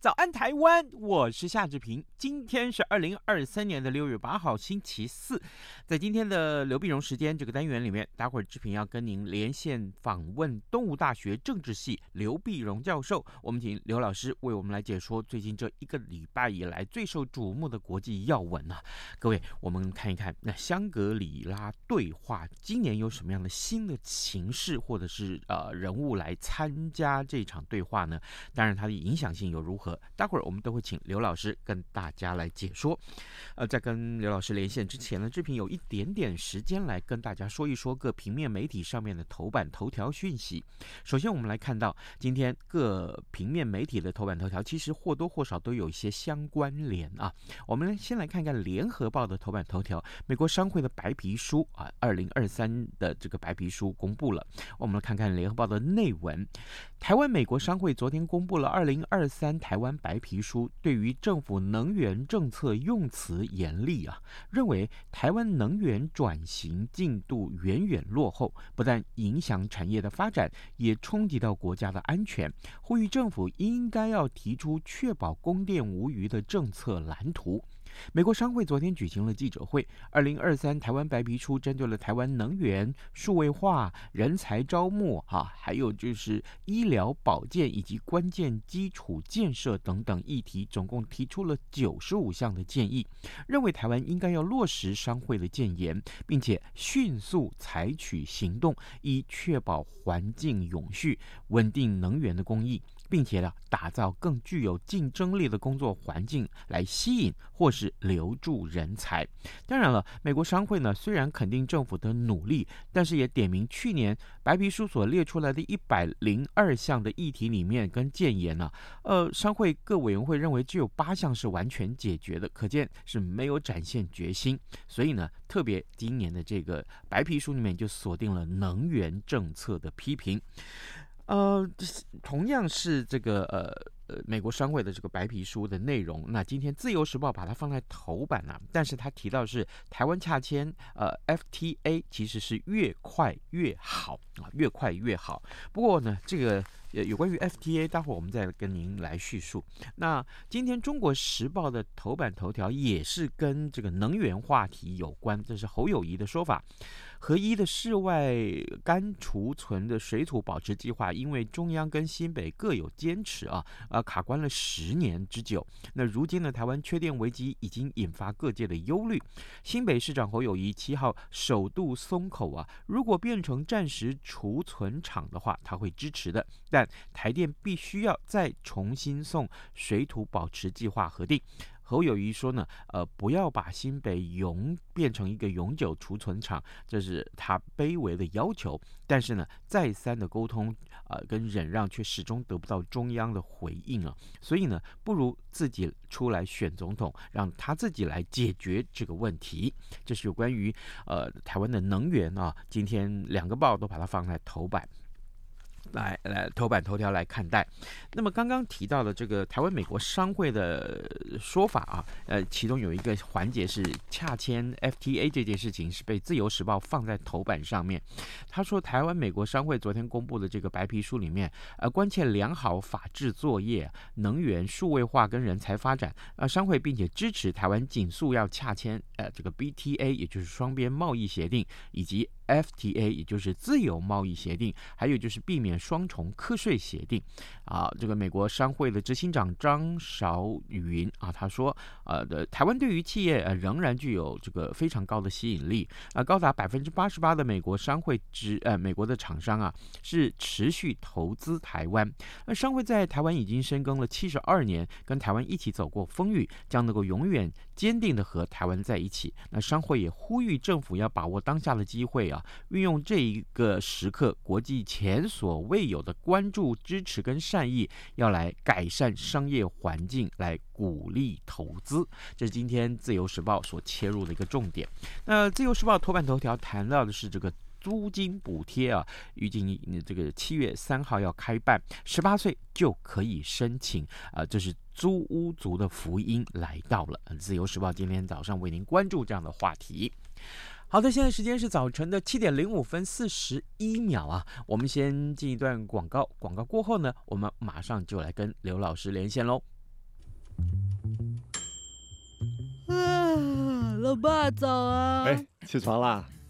早安，台湾！我是夏志平。今天是二零二三年的六月八号，星期四。在今天的刘碧荣时间这个单元里面，待会儿志平要跟您连线访问东吴大学政治系刘碧荣教授。我们请刘老师为我们来解说最近这一个礼拜以来最受瞩目的国际要闻啊！各位，我们看一看那香格里拉对话今年有什么样的新的形势，或者是呃人物来参加这场对话呢？当然，它的影响性又如何？待会儿我们都会请刘老师跟大大家来解说。呃，在跟刘老师连线之前呢，志平有一点点时间来跟大家说一说各平面媒体上面的头版头条讯息。首先，我们来看到今天各平面媒体的头版头条，其实或多或少都有一些相关联啊。我们先来看看《联合报》的头版头条，美国商会的白皮书啊，二零二三的这个白皮书公布了。我们来看看《联合报》的内文。台湾美国商会昨天公布了二零二三台湾白皮书，对于政府能源政策用词严厉啊，认为台湾能源转型进度远远落后，不但影响产业的发展，也冲击到国家的安全，呼吁政府应该要提出确保供电无虞的政策蓝图。美国商会昨天举行了记者会，二零二三台湾白皮书针对了台湾能源、数位化、人才招募，哈，还有就是医疗保健以及关键基础建设等等议题，总共提出了九十五项的建议，认为台湾应该要落实商会的建言，并且迅速采取行动，以确保环境永续、稳定能源的供应。并且呢，打造更具有竞争力的工作环境，来吸引或是留住人才。当然了，美国商会呢，虽然肯定政府的努力，但是也点名去年白皮书所列出来的一百零二项的议题里面跟建言呢，呃，商会各委员会认为只有八项是完全解决的，可见是没有展现决心。所以呢，特别今年的这个白皮书里面就锁定了能源政策的批评。呃，同样是这个呃呃美国商会的这个白皮书的内容，那今天自由时报把它放在头版了，但是他提到是台湾洽签呃 FTA 其实是越快越好啊，越快越好。不过呢，这个。有有关于 FTA，待会儿我们再跟您来叙述。那今天《中国时报》的头版头条也是跟这个能源话题有关，这是侯友谊的说法。合一的室外干储存的水土保持计划，因为中央跟新北各有坚持啊，啊卡关了十年之久。那如今呢，台湾缺电危机已经引发各界的忧虑。新北市长侯友谊七号首度松口啊，如果变成暂时储存厂的话，他会支持的。但台电必须要再重新送水土保持计划核定。侯友谊说呢，呃，不要把新北永变成一个永久储存厂，这是他卑微的要求。但是呢，再三的沟通、呃，跟忍让却始终得不到中央的回应啊。所以呢，不如自己出来选总统，让他自己来解决这个问题。这是有关于呃台湾的能源啊。今天两个报都把它放在头版。来来头版头条来看待，那么刚刚提到的这个台湾美国商会的说法啊，呃，其中有一个环节是洽签 FTA 这件事情是被自由时报放在头版上面。他说，台湾美国商会昨天公布的这个白皮书里面，呃，关切良好法治作业、能源数位化跟人才发展，呃，商会并且支持台湾紧速要洽签呃这个 BTA，也就是双边贸易协定以及。FTA 也就是自由贸易协定，还有就是避免双重课税协定啊。这个美国商会的执行长张韶云啊，他说，呃，的台湾对于企业呃仍然具有这个非常高的吸引力啊，高达百分之八十八的美国商会之呃美国的厂商啊是持续投资台湾。那商会在台湾已经深耕了七十二年，跟台湾一起走过风雨，将能够永远坚定的和台湾在一起。那商会也呼吁政府要把握当下的机会啊，运用这一个时刻，国际前所未有的关注、支持跟善意，要来改善商业环境，来鼓励投资。这是今天自由时报所切入的一个重点。那自由时报头版头条谈到的是这个。租金补贴啊，预计你这个七月三号要开办，十八岁就可以申请啊，这是租屋族的福音来到了。自由时报今天早上为您关注这样的话题。好的，现在时间是早晨的七点零五分四十一秒啊，我们先进一段广告，广告过后呢，我们马上就来跟刘老师连线喽。啊，老爸早啊！哎，起床啦！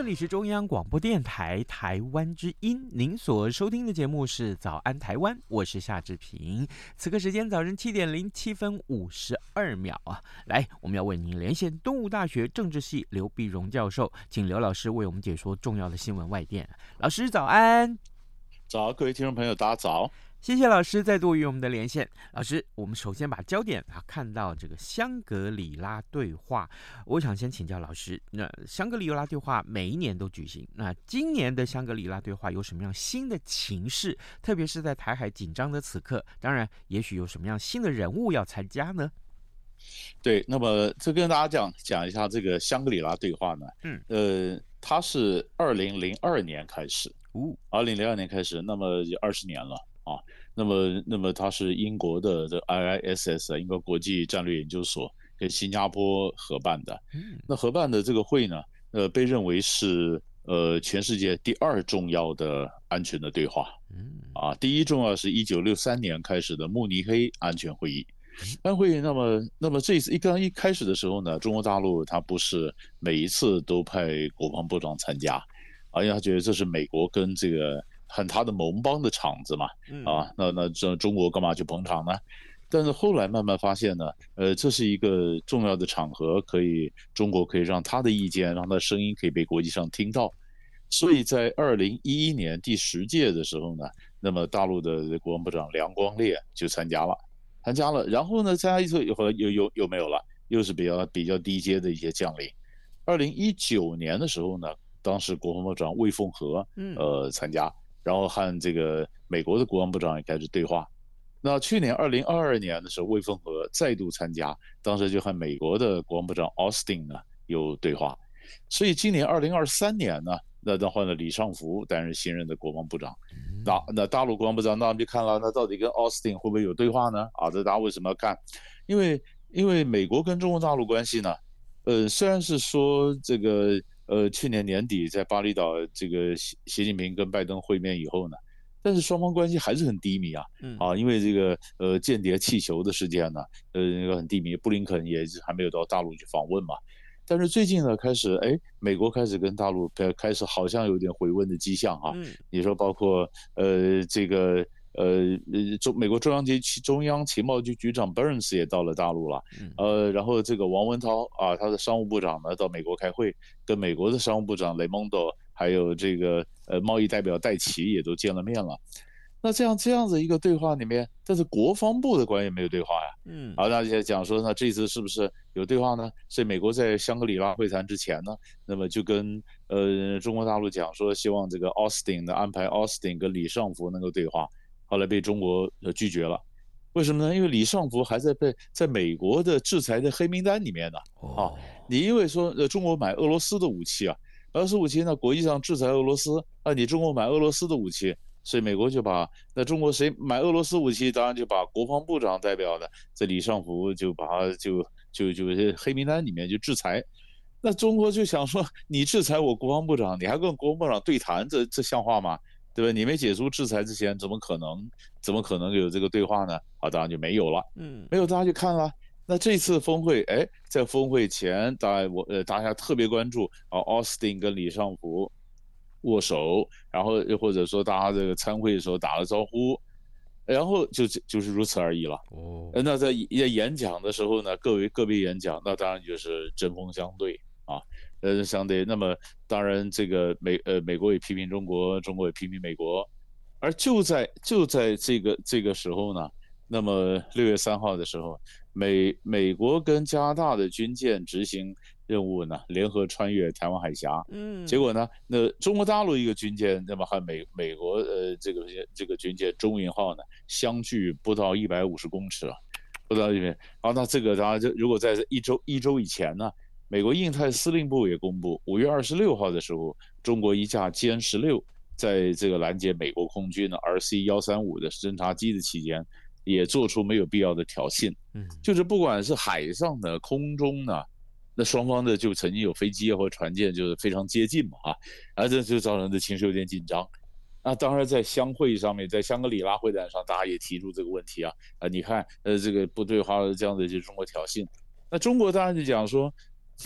这里是中央广播电台台湾之音，您所收听的节目是《早安台湾》，我是夏志平。此刻时间早晨七点零七分五十二秒啊，来，我们要为您连线东吴大学政治系刘碧荣教授，请刘老师为我们解说重要的新闻外电。老师早安，早，各位听众朋友，大家早。谢谢老师再度与我们的连线。老师，我们首先把焦点啊看到这个香格里拉对话。我想先请教老师，那香格里拉对话每一年都举行，那今年的香格里拉对话有什么样新的情势？特别是在台海紧张的此刻，当然，也许有什么样新的人物要参加呢？对，那么这跟大家讲讲一下这个香格里拉对话呢。嗯，呃，它是二零零二年开始，哦，二零零二年开始，那么二十年了。啊，那么，那么它是英国的这 IISS 英国国际战略研究所跟新加坡合办的。那合办的这个会呢，呃，被认为是呃全世界第二重要的安全的对话。啊，第一重要是一九六三年开始的慕尼黑安全会议。安会，那么，那么这一次一刚一开始的时候呢，中国大陆它不是每一次都派国防部长参加，啊，因为他觉得这是美国跟这个。很他的盟邦的场子嘛，啊，那那这中国干嘛去捧场呢？但是后来慢慢发现呢，呃，这是一个重要的场合，可以中国可以让他的意见，让他的声音可以被国际上听到。所以在二零一一年第十届的时候呢，那么大陆的国防部长梁光烈就参加了，参加了，然后呢，参加一次以后又又又没有了，又是比较比较低阶的一些将领。二零一九年的时候呢，当时国防部长魏凤和呃参加。然后和这个美国的国防部长也开始对话。那去年二零二二年的时候，魏凤和再度参加，当时就和美国的国防部长 Austin 呢有对话。所以今年二零二三年呢，那那换了李尚福担任新任的国防部长。那那大陆国防部长，那我们就看了，那到底跟 Austin 会不会有对话呢？啊，这大家为什么要看？因为因为美国跟中国大陆关系呢，呃，虽然是说这个。呃，去年年底在巴厘岛，这个习习近平跟拜登会面以后呢，但是双方关系还是很低迷啊，嗯啊，因为这个呃间谍气球的事件呢，呃那个很低迷，布林肯也还没有到大陆去访问嘛。但是最近呢，开始哎，美国开始跟大陆开开始好像有点回温的迹象啊。嗯，你说包括呃这个呃中美国中央局中央情报局局长 Burns 也到了大陆了，嗯，呃，然后这个王文涛啊，他的商务部长呢到美国开会，跟美国的商务部长雷蒙多还有这个呃贸易代表戴奇也都见了面了。那这样这样子一个对话里面，但是国防部的官员没有对话呀。嗯，好，大家讲说，那这次是不是有对话呢？所以美国在香格里拉会谈之前呢，那么就跟呃中国大陆讲说，希望这个 Austin 的安排，Austin 跟李尚福能够对话，后来被中国呃拒绝了。为什么呢？因为李尚福还在被在美国的制裁的黑名单里面呢。啊，你因为说呃中国买俄罗斯的武器啊，俄罗斯武器呢，国际上制裁俄罗斯啊，你中国买俄罗斯的武器。所以美国就把那中国谁买俄罗斯武器，当然就把国防部长代表的这李尚福就把他就就就黑名单里面就制裁。那中国就想说，你制裁我国防部长，你还跟国防部长对谈，这这像话吗？对吧？你没解除制裁之前，怎么可能怎么可能有这个对话呢？啊，当然就没有了。嗯，没有，大家就看了。那这次峰会，哎，在峰会前，大家我呃大家特别关注啊，奥斯汀跟李尚福。握手，然后又或者说大家这个参会的时候打了招呼，然后就就是如此而已了。哦，那在演讲的时候呢，各位个别演讲，那当然就是针锋相对啊，呃，相对。那么当然这个美呃美国也批评中国，中国也批评美国，而就在就在这个这个时候呢，那么六月三号的时候，美美国跟加拿大的军舰执行。任务呢，联合穿越台湾海峡，嗯，结果呢，那中国大陆一个军舰，那么和美美国呃这个这个军舰中云号呢，相距不到一百五十公尺啊，不到一百。啊，那这个当然就如果在一周一周以前呢，美国印太司令部也公布，五月二十六号的时候，中国一架歼十六在这个拦截美国空军的 RC 幺三五的侦察机的期间，也做出没有必要的挑衅，嗯，就是不管是海上的、空中的。那双方的就曾经有飞机或船舰就是非常接近嘛啊，而这就造成的情绪有点紧张。那当然在相会上面，在香格里拉会谈上，大家也提出这个问题啊啊，你看呃这个不对话这样的就中国挑衅。那中国当然就讲说，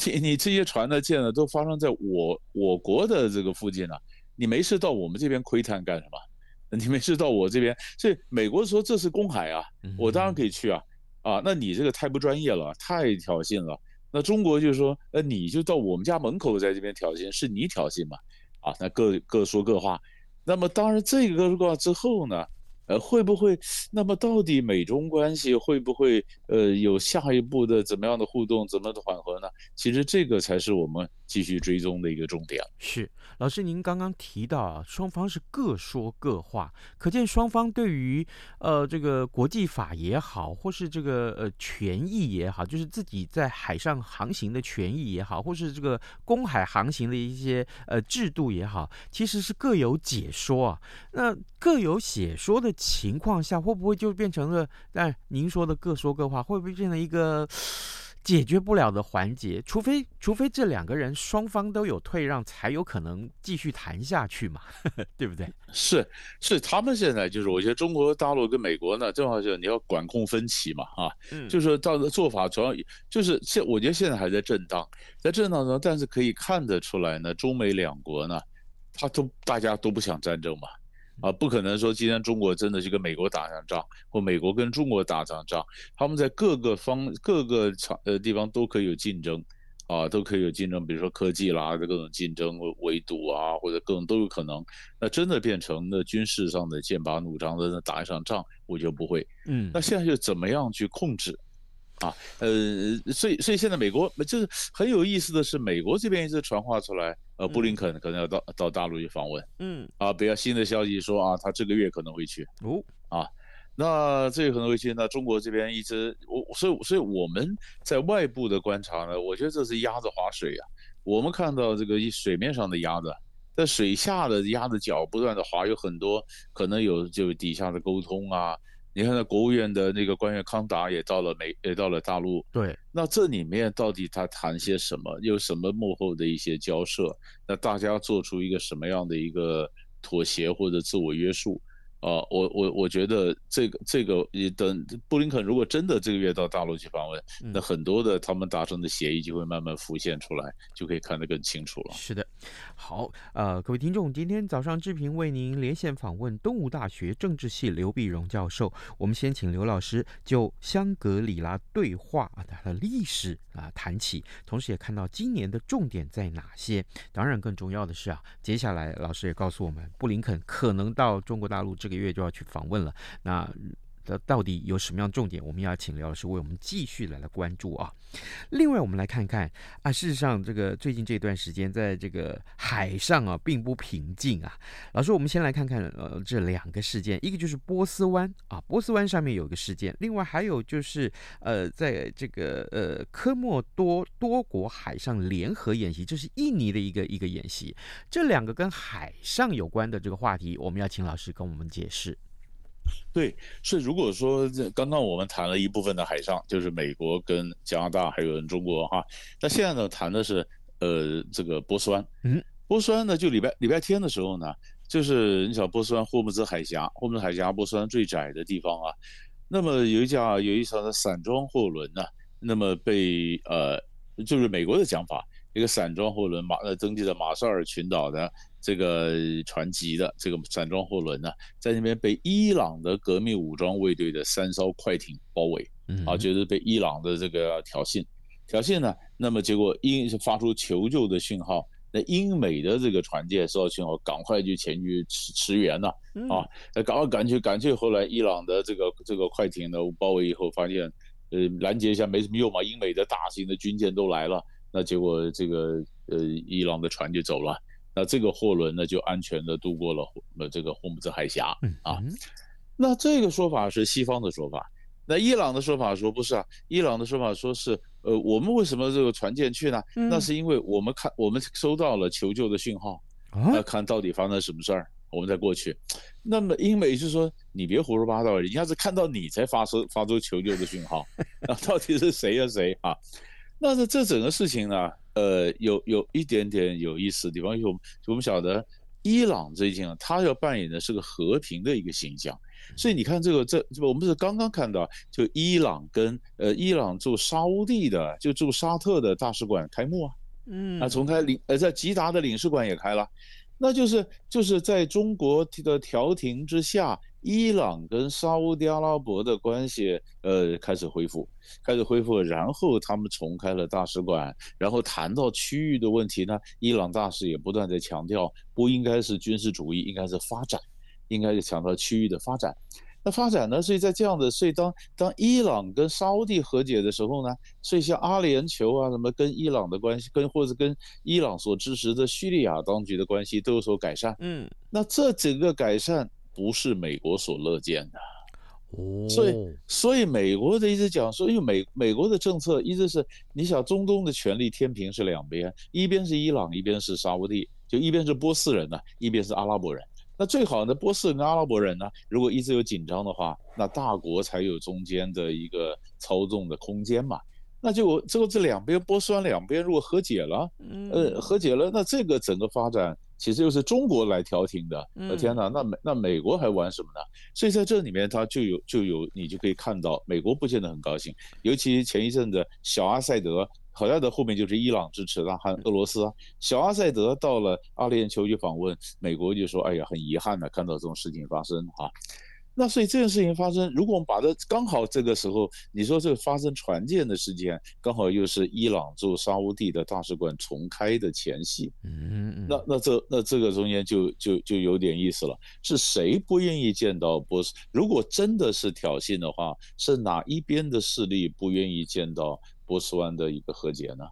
你你这些船的舰呢都发生在我我国的这个附近了，啊，你没事到我们这边窥探干什么？你没事到我这边，所以美国说这是公海啊，我当然可以去啊啊，那你这个太不专业了，太挑衅了。那中国就是说，呃，你就到我们家门口在这边挑衅，是你挑衅嘛？啊，那各各说各话。那么当然，这个各说话之后呢，呃，会不会？那么到底美中关系会不会呃有下一步的怎么样的互动，怎么的缓和其实这个才是我们继续追踪的一个重点。是。老师，您刚刚提到啊，双方是各说各话，可见双方对于呃这个国际法也好，或是这个呃权益也好，就是自己在海上航行的权益也好，或是这个公海航行的一些呃制度也好，其实是各有解说啊。那各有解说的情况下，会不会就变成了？但您说的各说各话，会不会变成一个？解决不了的环节，除非除非这两个人双方都有退让，才有可能继续谈下去嘛，对不对？是是，他们现在就是，我觉得中国大陆跟美国呢，正好就是你要管控分歧嘛，啊，嗯，就是到的做法主要就是现，我觉得现在还在震荡，在震荡中，但是可以看得出来呢，中美两国呢，他都大家都不想战争嘛。啊，不可能说今天中国真的是跟美国打上仗，或美国跟中国打上仗，他们在各个方各个场呃地方都可以有竞争，啊，都可以有竞争，比如说科技啦，各种竞争围堵啊，或者各种都有可能。那真的变成那军事上的剑拔弩张的那打一场仗，我觉得不会。嗯，那现在就怎么样去控制？啊，呃，所以所以现在美国就是很有意思的是，美国这边一直传话出来，呃，布林肯可能要到到大陆去访问，嗯，啊，比较新的消息说啊，他这个月可能会去，哦，啊，那这个可能会去，那中国这边一直，我所以所以我们在外部的观察呢，我觉得这是鸭子划水啊，我们看到这个一水面上的鸭子，在水下的鸭子脚不断的划，有很多可能有就底下的沟通啊。你看，那国务院的那个官员康达也到了美，也到了大陆。对，那这里面到底他谈些什么？有什么幕后的一些交涉？那大家做出一个什么样的一个妥协或者自我约束？呃，我我我觉得这个这个，你等布林肯如果真的这个月到大陆去访问，嗯、那很多的他们达成的协议就会慢慢浮现出来，就可以看得更清楚了。是的，好，呃，各位听众，今天早上志平为您连线访问东吴大学政治系刘必荣教授。我们先请刘老师就香格里拉对话啊它的历史啊谈起，同时也看到今年的重点在哪些。当然，更重要的是啊，接下来老师也告诉我们，布林肯可能到中国大陆这个。个月就要去访问了，那这到底有什么样重点？我们要请刘老师为我们继续来来关注啊。另外，我们来看看啊，事实上，这个最近这段时间，在这个海上啊，并不平静啊。老师，我们先来看看呃这两个事件，一个就是波斯湾啊，波斯湾上面有一个事件，另外还有就是呃，在这个呃科莫多多国海上联合演习，这是印尼的一个一个演习。这两个跟海上有关的这个话题，我们要请老师跟我们解释。对，所以如果说这刚刚我们谈了一部分的海上，就是美国跟加拿大还有中国哈，那现在呢谈的是呃这个波斯湾，嗯，波斯湾呢就礼拜礼拜天的时候呢，就是你想波斯湾霍姆兹海峡，霍姆兹海峡波斯湾最窄的地方啊，那么有一架有一艘的散装货轮呢，那么被呃就是美国的讲法，一个散装货轮马呃登记在马绍尔群岛的。这个船籍的这个散装货轮呢，在那边被伊朗的革命武装卫队的三艘快艇包围，啊，就是被伊朗的这个挑衅，挑衅呢，那么结果英是发出求救的讯号，那英美的这个船舰收到讯号，赶快就前去驰驰援了，啊，赶快赶去赶去，后来伊朗的这个这个快艇呢包围以后，发现呃拦截一下没什么用嘛，英美的大型的军舰都来了，那结果这个呃伊朗的船就走了。那这个货轮呢，就安全的渡过了呃这个霍姆兹海峡啊。那这个说法是西方的说法，那伊朗的说法说不是啊，伊朗的说法说是呃我们为什么这个船舰去呢？那是因为我们看我们收到了求救的讯号，那看到底发生什么事儿，我们再过去。那么英美就说你别胡说八道，人家是看到你才发出发出求救的讯号，那到底是谁呀谁啊？那这这整个事情呢？呃，有有一点点有意思的地方，因为我们我们晓得伊朗最近啊，他要扮演的是个和平的一个形象，所以你看这个这这我们是刚刚看到，就伊朗跟呃伊朗驻沙乌地的就驻沙特的大使馆开幕啊，嗯，啊重开领呃在吉达的领事馆也开了，那就是就是在中国的调停之下。伊朗跟沙乌地阿拉伯的关系，呃，开始恢复，开始恢复，然后他们重开了大使馆，然后谈到区域的问题呢，伊朗大使也不断在强调，不应该是军事主义，应该是发展，应该是强调区域的发展。那发展呢，所以在这样的，所以当当伊朗跟沙乌地和解的时候呢，所以像阿联酋啊，什么跟伊朗的关系，跟或者跟伊朗所支持的叙利亚当局的关系都有所改善。嗯，那这整个改善。不是美国所乐见的，哦，所以所以美国的一直讲说，因为美美国的政策一直是，你想中东的权力天平是两边，一边是伊朗，一边是沙乌地，就一边是波斯人呢，一边是阿拉伯人。那最好的波斯人跟阿拉伯人呢，如果一直有紧张的话，那大国才有中间的一个操纵的空间嘛。那就这个这两边波斯湾两边如果和解了，呃，和解了，那这个整个发展。其实又是中国来调停的，我天哪，那美那美国还玩什么呢？所以在这里面，它就有就有你就可以看到，美国不见得很高兴。尤其前一阵子，小阿塞德，好像的后面就是伊朗支持的，还俄罗斯啊。小阿塞德到了阿联酋去访问，美国就说：“哎呀，很遗憾的看到这种事情发生哈。”那所以这件事情发生，如果我们把它刚好这个时候，你说这个发生船舰的事件，刚好又是伊朗驻沙乌地的大使馆重开的前夕，嗯，那那这那这个中间就就就有点意思了，是谁不愿意见到波斯？如果真的是挑衅的话，是哪一边的势力不愿意见到波斯湾的一个和解呢？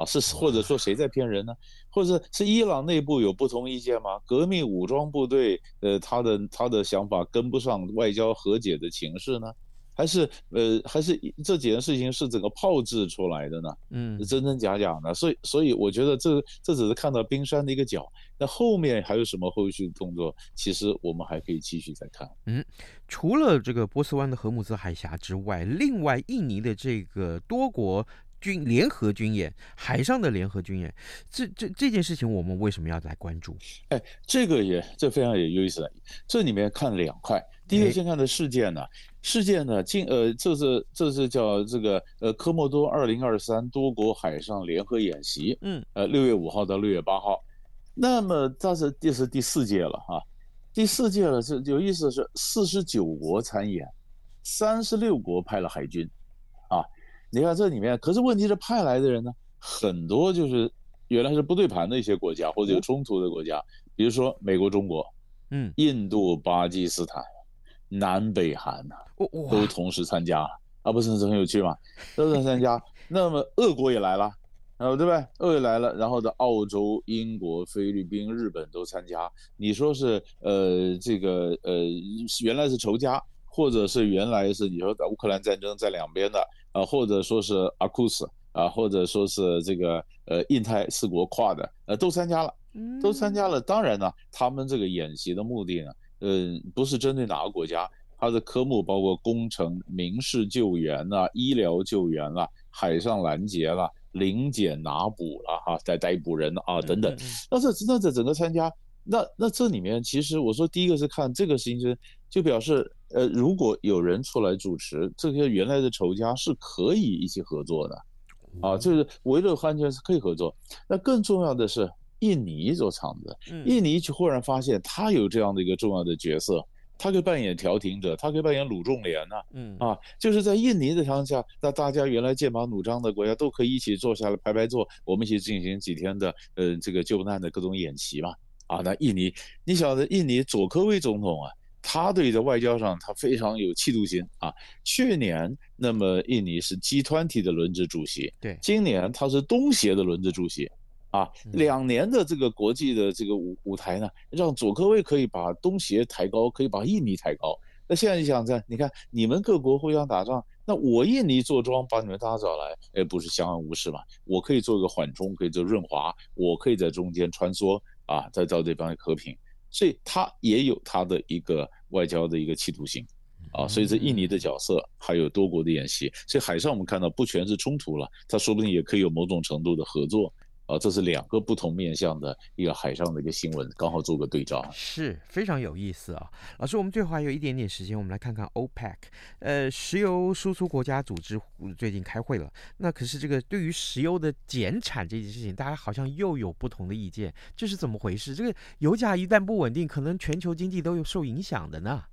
啊，是或者说谁在骗人呢？或者是伊朗内部有不同意见吗？革命武装部队，呃，他的他的想法跟不上外交和解的情势呢？还是呃，还是这几件事情是整个炮制出来的呢？嗯，真真假假的。所以，所以我觉得这这只是看到冰山的一个角，那后面还有什么后续的动作？其实我们还可以继续再看。嗯，除了这个波斯湾的荷姆兹海峡之外，另外印尼的这个多国。军联合军演，海上的联合军演，这这这件事情我们为什么要来关注？哎，这个也这非常有意思。这里面看两块，第一个先看的事件呢，事件呢，近呃，这是这是叫这个呃科莫多二零二三多国海上联合演习，嗯，呃六月五号到六月八号，那么这是这是第四届了哈，第四届了是有意思是四十九国参演，三十六国派了海军，啊。你看这里面，可是问题是派来的人呢，很多就是原来是不对盘的一些国家或者有冲突的国家，比如说美国、中国，嗯，印度、巴基斯坦、南北韩呐，都同时参加了啊，不是很有趣吗？都在参加。那么俄国也来了，啊，对不对？俄也来了，然后的澳洲、英国、菲律宾、日本都参加。你说是呃这个呃原来是仇家，或者是原来是你说乌克兰战争在两边的。啊，或者说是阿库斯啊，或者说是这个呃印太四国跨的，呃都参加了，都参加了。当然呢，他们这个演习的目的呢，呃不是针对哪个国家，它的科目包括工程、民事救援呐、啊、医疗救援啦、啊、海上拦截啦、啊、临检拿捕啦、哈、在、逮捕人啊等等。那这那这整个参加，那那这里面其实我说第一个是看这个事情，就表示。呃，如果有人出来主持，这些原来的仇家是可以一起合作的，啊，就是围绕安全是可以合作。那更重要的是，印尼做场子，印尼就忽然发现他有这样的一个重要的角色，他可以扮演调停者，他可以扮演鲁仲连呐，嗯啊，就是在印尼的条件下，那大家原来剑拔弩张的国家都可以一起坐下来排排坐，我们一起进行几天的呃这个救难的各种演习嘛，啊，那印尼，你晓得印尼佐科威总统啊。他对在外交上，他非常有企图心啊。去年，那么印尼是 G20 的轮值主席，对，今年他是东协的轮值主席，啊，两年的这个国际的这个舞舞台呢，让佐科威可以把东协抬高，可以把印尼抬高。那现在你想在，你看你们各国互相打仗，那我印尼坐庄把你们大家找来，哎，不是相安无事嘛？我可以做一个缓冲，可以做润滑，我可以在中间穿梭啊，再造这方和平。所以他也有他的一个外交的一个企图心，啊，所以这印尼的角色还有多国的演习，所以海上我们看到不全是冲突了，他说不定也可以有某种程度的合作。啊，这是两个不同面向的一个海上的一个新闻，刚好做个对照，是非常有意思啊。老师，我们最后还有一点点时间，我们来看看 OPEC，呃，石油输出国家组织最近开会了。那可是这个对于石油的减产这件事情，大家好像又有不同的意见，这是怎么回事？这个油价一旦不稳定，可能全球经济都有受影响的呢。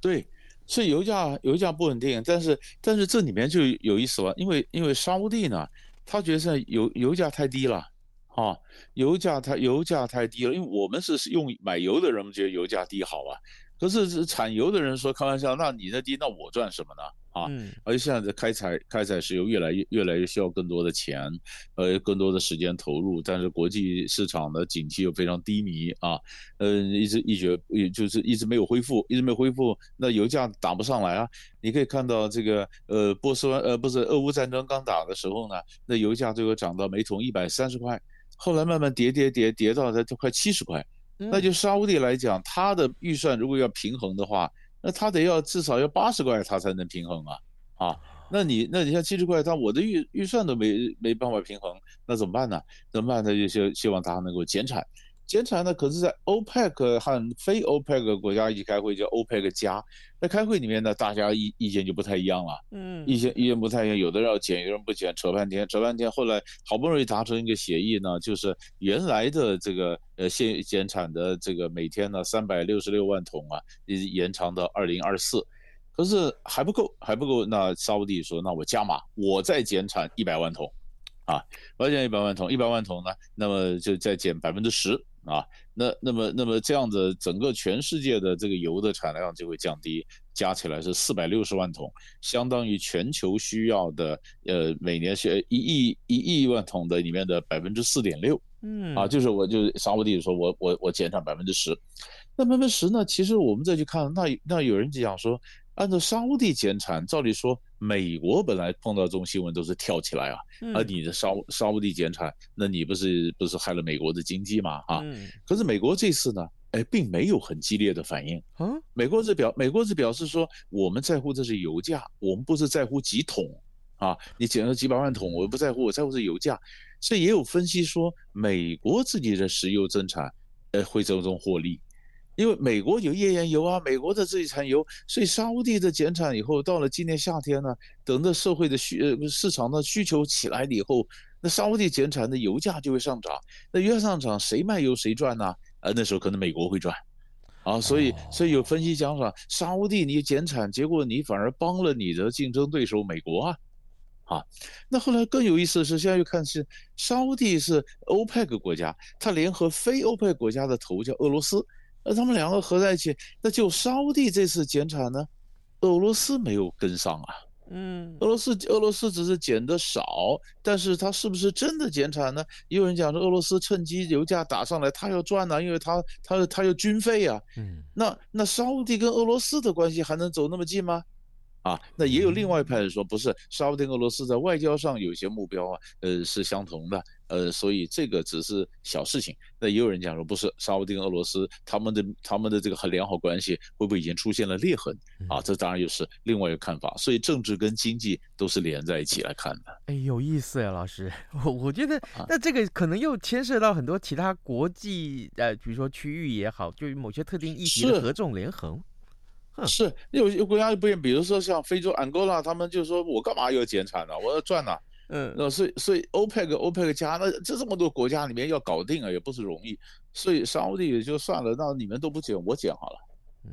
对，是油价油价不稳定，但是但是这里面就有意思了，因为因为沙乌地呢。他觉得现在油油价太低了，啊，油价太油价太低了，因为我们是用买油的人，们觉得油价低好啊。可是是产油的人说开玩笑，那你的低，那我赚什么呢？啊，而且现在的开采开采石油越来越越来越需要更多的钱，呃，更多的时间投入，但是国际市场的景气又非常低迷啊，嗯，一直一直也就是一直没有恢复，一直没有恢复，那油价打不上来啊。你可以看到这个呃波斯湾呃不是俄乌战争刚打的时候呢，那油价最后涨到每桶一百三十块，后来慢慢跌跌跌跌到才快七十块。那就沙乌地来讲，它的预算如果要平衡的话，那他得要至少要八十块，他才能平衡啊！啊，那你那你像七十块，他我的预预算都没没办法平衡，那怎么办呢？怎么办？他就希希望他能够减产。减产呢，可是在 OPEC 和非 OPEC 国家一起开会，叫 OPEC 加。在开会里面呢，大家意意见就不太一样了。嗯，意见意见不太一样，有的人要减，有人不减，扯半天，扯半天。后来好不容易达成一个协议呢，就是原来的这个呃限减产的这个每天呢三百六十六万桶啊，延长到二零二四。可是还不够，还不够。那沙乌地说，那我加码，我再减产一百万桶，啊，我减一百万桶，一百万桶呢，那么就再减百分之十。啊，那那么那么这样子，整个全世界的这个油的产量就会降低，加起来是四百六十万桶，相当于全球需要的呃每年是一亿一亿万桶的里面的百分之四点六。嗯，啊，就是我就沙乌地说我我我减产百分之十，那百分之十呢？其实我们再去看，那那有人就讲说。按照沙乌地减产，照理说美国本来碰到这种新闻都是跳起来啊，而你的沙沙乌地减产，那你不是不是害了美国的经济吗？啊，可是美国这次呢，哎，并没有很激烈的反应。啊，美国是表美国是表示说，我们在乎的是油价，我们不是在乎几桶。啊，你减了几百万桶，我不在乎，我在乎是油价。所以也有分析说，美国自己的石油增产，呃，会从中获利，因为美国有页岩油啊，美国的这一产油，所以沙乌地的减产以后，到了今年夏天呢，等到社会的需呃市场的需求起来了以后，那沙乌地减产的油价就会上涨，那油价上涨，谁卖油谁赚呢？呃，那时候可能美国会赚。啊，所以所以有分析讲说，沙乌地你减产，结果你反而帮了你的竞争对手美国啊，啊，那后来更有意思的是，现在又看是沙乌地是欧佩克国家，它联合非欧佩克国家的头叫俄罗斯，那他们两个合在一起，那就沙乌地这次减产呢，俄罗斯没有跟上啊。嗯，俄罗斯俄罗斯只是减的少，但是它是不是真的减产呢？也有人讲说俄罗斯趁机油价打上来，它要赚呢、啊，因为它它它有军费啊。嗯，那那沙乌地跟俄罗斯的关系还能走那么近吗？啊，那也有另外一派人说，不是沙乌地俄罗斯在外交上有些目标啊，呃，是相同的，呃，所以这个只是小事情。那也有人讲说，不是沙乌地俄罗斯他们的他们的这个很良好关系会不会已经出现了裂痕啊？这当然又是另外一个看法。所以政治跟经济都是连在一起来看的。哎，有意思呀，老师，我我觉得那这个可能又牵涉到很多其他国际呃，比如说区域也好，就某些特定议题的合纵连横。是有些国家就不一样，比如说像非洲安哥拉，他们就说我干嘛要减产呢？我要赚呢。嗯，那所以所以欧佩克欧佩克加，那这这么多国家里面要搞定啊，也不是容易。所以沙乌地也就算了，那你们都不减，我减好了。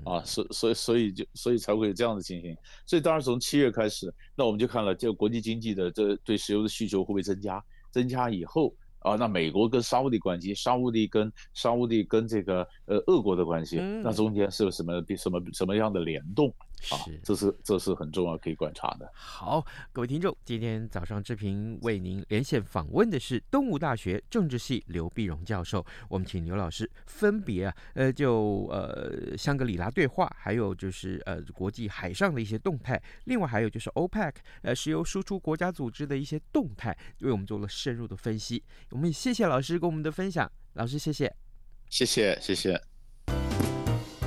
啊，所所以所以就所以才会有这样的情形。所以当然从七月开始，那我们就看了这个国际经济的这对石油的需求会不会增加？增加以后。啊，那美国跟沙乌地关系，沙乌地跟沙乌地跟这个呃俄国的关系，嗯、那中间是有什么什么什么样的联动？啊，这是这是很重要可以观察的。好，各位听众，今天早上志平为您连线访问的是东吴大学政治系刘碧荣教授。我们请刘老师分别啊，呃，就呃香格里拉对话，还有就是呃国际海上的一些动态，另外还有就是 OPEC 呃石油输出国家组织的一些动态，为我们做了深入的分析。我们也谢谢老师给我们的分享，老师谢谢，谢谢谢谢。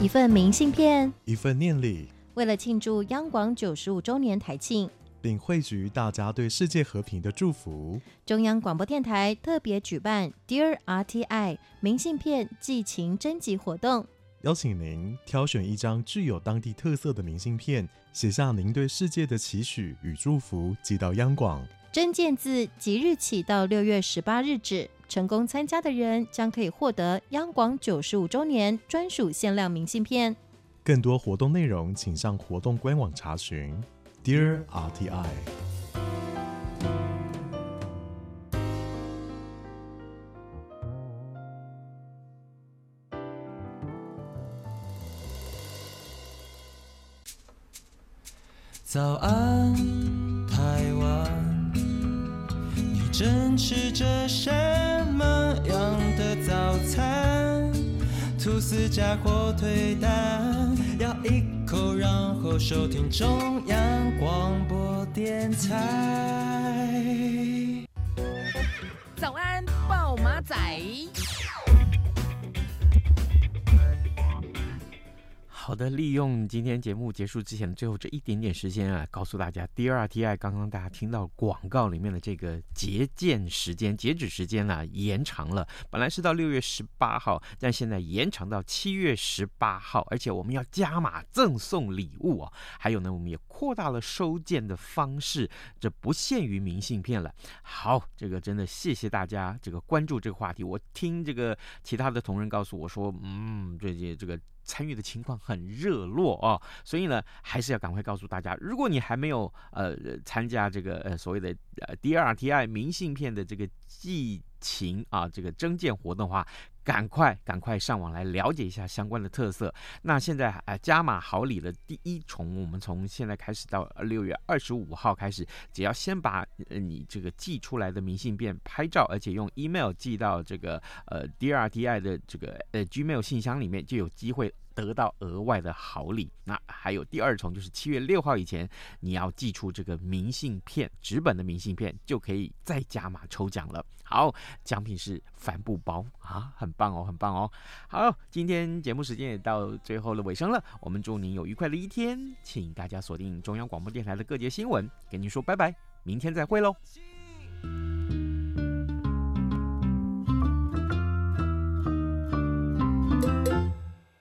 一份明信片，一份念礼。为了庆祝央广九十五周年台庆，并汇聚大家对世界和平的祝福，中央广播电台特别举办 Dear RTI 明信片寄情征集活动，邀请您挑选一张具有当地特色的明信片，写下您对世界的期许与祝福，寄到央广。征件自即日起到六月十八日止，成功参加的人将可以获得央广九十五周年专属限量明信片。更多活动内容，请上活动官网查询。Dear RTI，早安，台湾，你正吃着什么样的早餐？吐司加火腿蛋，咬一口，然后收听中央广播电台。早安，爆马仔。好的，利用今天节目结束之前的最后这一点点时间啊，告诉大家，Dear RTI，刚刚大家听到广告里面的这个截件时间、截止时间呢、啊，延长了。本来是到六月十八号，但现在延长到七月十八号，而且我们要加码赠送礼物啊。还有呢，我们也扩大了收件的方式，这不限于明信片了。好，这个真的谢谢大家这个关注这个话题。我听这个其他的同仁告诉我说，嗯，这些这个。参与的情况很热络啊，所以呢，还是要赶快告诉大家，如果你还没有呃参加这个呃所谓的呃 DRTI 明信片的这个寄情啊这个征件活动的话。赶快赶快上网来了解一下相关的特色。那现在呃加码好礼的第一重，我们从现在开始到六月二十五号开始，只要先把你这个寄出来的明信片拍照，而且用 email 寄到这个呃 drdi 的这个呃 Gmail 信箱里面，就有机会得到额外的好礼。那还有第二重，就是七月六号以前你要寄出这个明信片，纸本的明信片，就可以再加码抽奖了。好，奖品是帆布包啊，很棒哦，很棒哦。好，今天节目时间也到最后的尾声了，我们祝您有愉快的一天，请大家锁定中央广播电台的各节新闻，跟您说拜拜。明天再会喽。